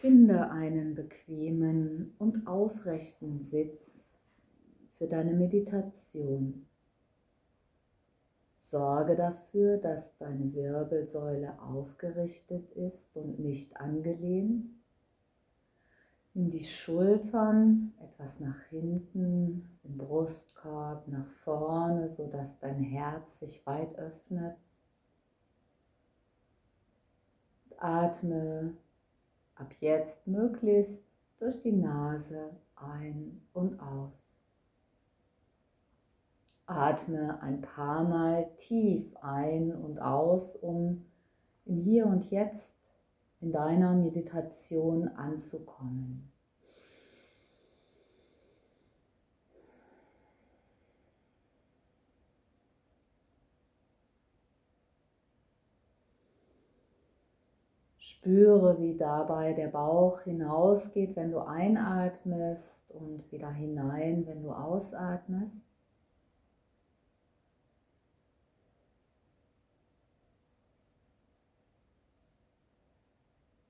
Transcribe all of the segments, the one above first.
Finde einen bequemen und aufrechten Sitz für deine Meditation. Sorge dafür, dass deine Wirbelsäule aufgerichtet ist und nicht angelehnt. Nimm die Schultern etwas nach hinten, den Brustkorb nach vorne, sodass dein Herz sich weit öffnet. Atme ab jetzt möglichst durch die Nase ein und aus. Atme ein paar Mal tief ein und aus, um im Hier und Jetzt in deiner Meditation anzukommen. Spüre, wie dabei der Bauch hinausgeht, wenn du einatmest und wieder hinein, wenn du ausatmest.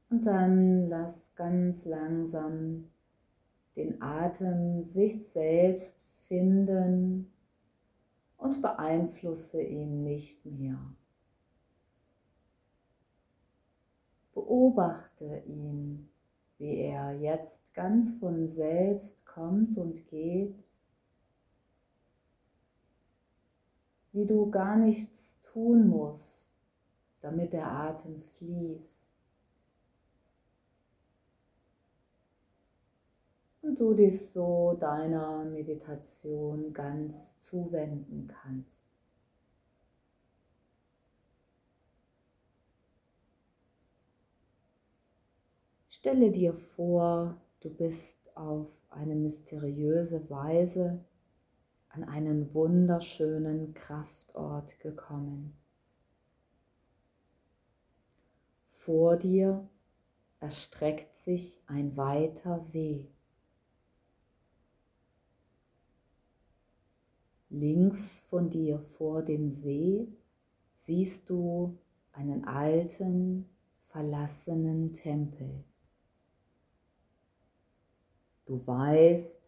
Und dann lass ganz langsam den Atem sich selbst finden und beeinflusse ihn nicht mehr. Beobachte ihn, wie er jetzt ganz von selbst kommt und geht, wie du gar nichts tun musst, damit der Atem fließt. Und du dich so deiner Meditation ganz zuwenden kannst. Stelle dir vor, du bist auf eine mysteriöse Weise an einen wunderschönen Kraftort gekommen. Vor dir erstreckt sich ein weiter See. Links von dir vor dem See siehst du einen alten, verlassenen Tempel. Du weißt,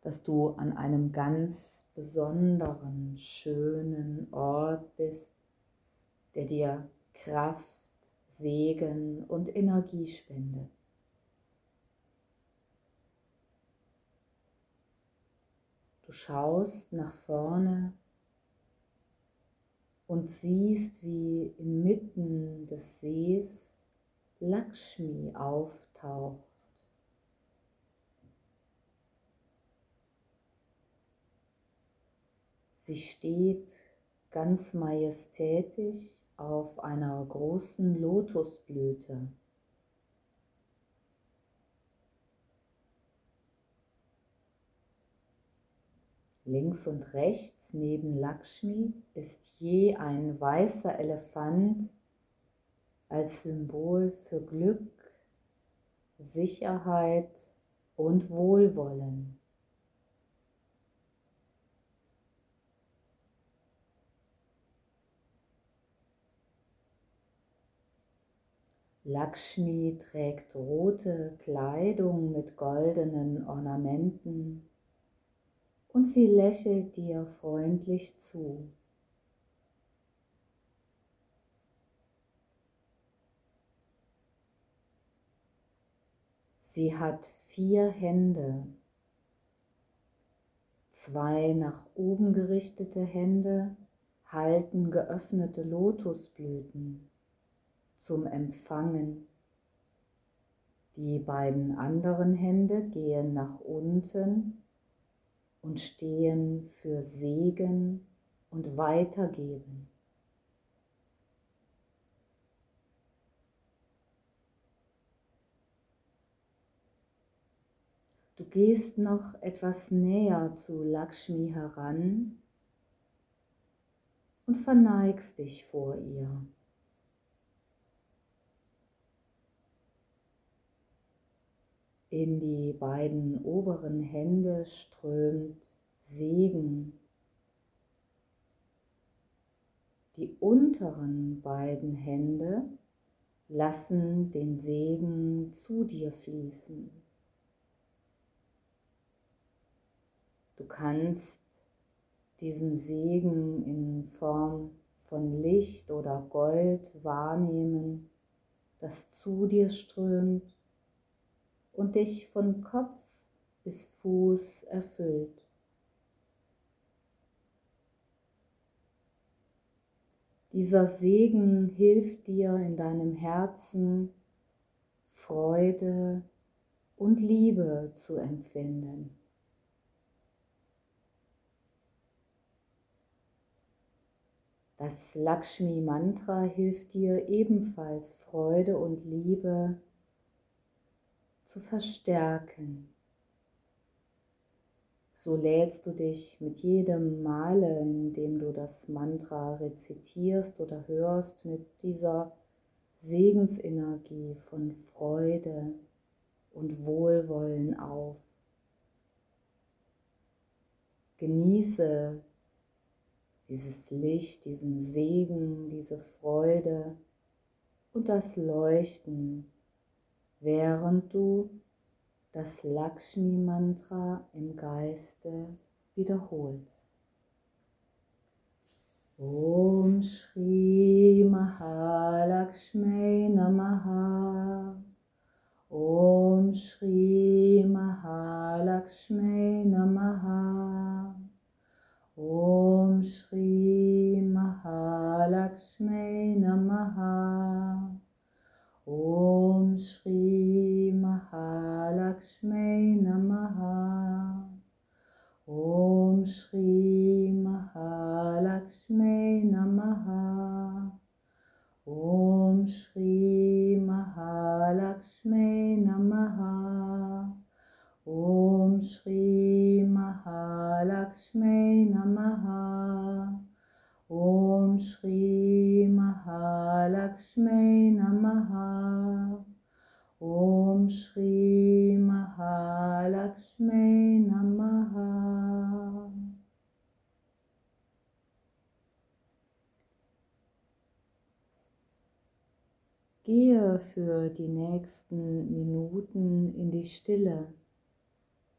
dass du an einem ganz besonderen, schönen Ort bist, der dir Kraft, Segen und Energie spendet. Du schaust nach vorne und siehst, wie inmitten des Sees Lakshmi auftaucht. Sie steht ganz majestätisch auf einer großen Lotusblüte. Links und rechts neben Lakshmi ist je ein weißer Elefant als Symbol für Glück, Sicherheit und Wohlwollen. Lakshmi trägt rote Kleidung mit goldenen Ornamenten. Und sie lächelt dir freundlich zu. Sie hat vier Hände, zwei nach oben gerichtete Hände halten geöffnete Lotusblüten zum Empfangen. Die beiden anderen Hände gehen nach unten und stehen für Segen und Weitergeben. Du gehst noch etwas näher zu Lakshmi heran und verneigst dich vor ihr. In die beiden oberen Hände strömt Segen. Die unteren beiden Hände lassen den Segen zu dir fließen. Du kannst diesen Segen in Form von Licht oder Gold wahrnehmen, das zu dir strömt und dich von Kopf bis Fuß erfüllt. Dieser Segen hilft dir in deinem Herzen Freude und Liebe zu empfinden. Das Lakshmi Mantra hilft dir ebenfalls Freude und Liebe zu verstärken. So lädst du dich mit jedem Male, in dem du das Mantra rezitierst oder hörst, mit dieser Segensenergie von Freude und Wohlwollen auf. Genieße dieses Licht, diesen Segen, diese Freude und das Leuchten, während du das Lakshmi-Mantra im Geiste wiederholst. Om Shri Mahalakshmi Namaha Om Shri Mahalakshmi Namaha Om Shri Mahalakshmi Namaha Om Shri Mahalakshmi Namaha Om Shri Mahalakshmi Namaha Om Shri Mahalakshmi Namaha Om Shri Mahalakshmi Namaha Om Shri Mahalakshmi Namaha. Om Shri Mahalakshmi Namaha. Gehe für die nächsten Minuten in die Stille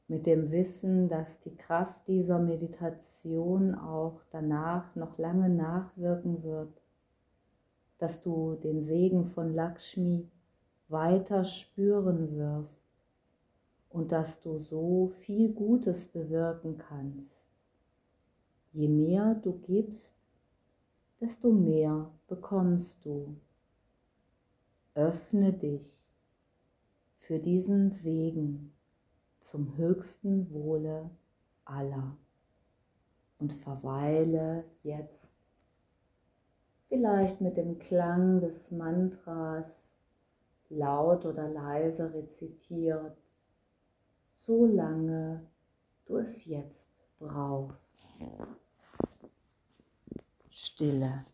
mit dem Wissen, dass die Kraft dieser Meditation auch danach noch lange nachwirken wird, dass du den Segen von Lakshmi weiter spüren wirst und dass du so viel Gutes bewirken kannst. Je mehr du gibst, desto mehr bekommst du. Öffne dich für diesen Segen zum höchsten Wohle aller und verweile jetzt vielleicht mit dem Klang des Mantras laut oder leise rezitiert, solange du es jetzt brauchst. Stille.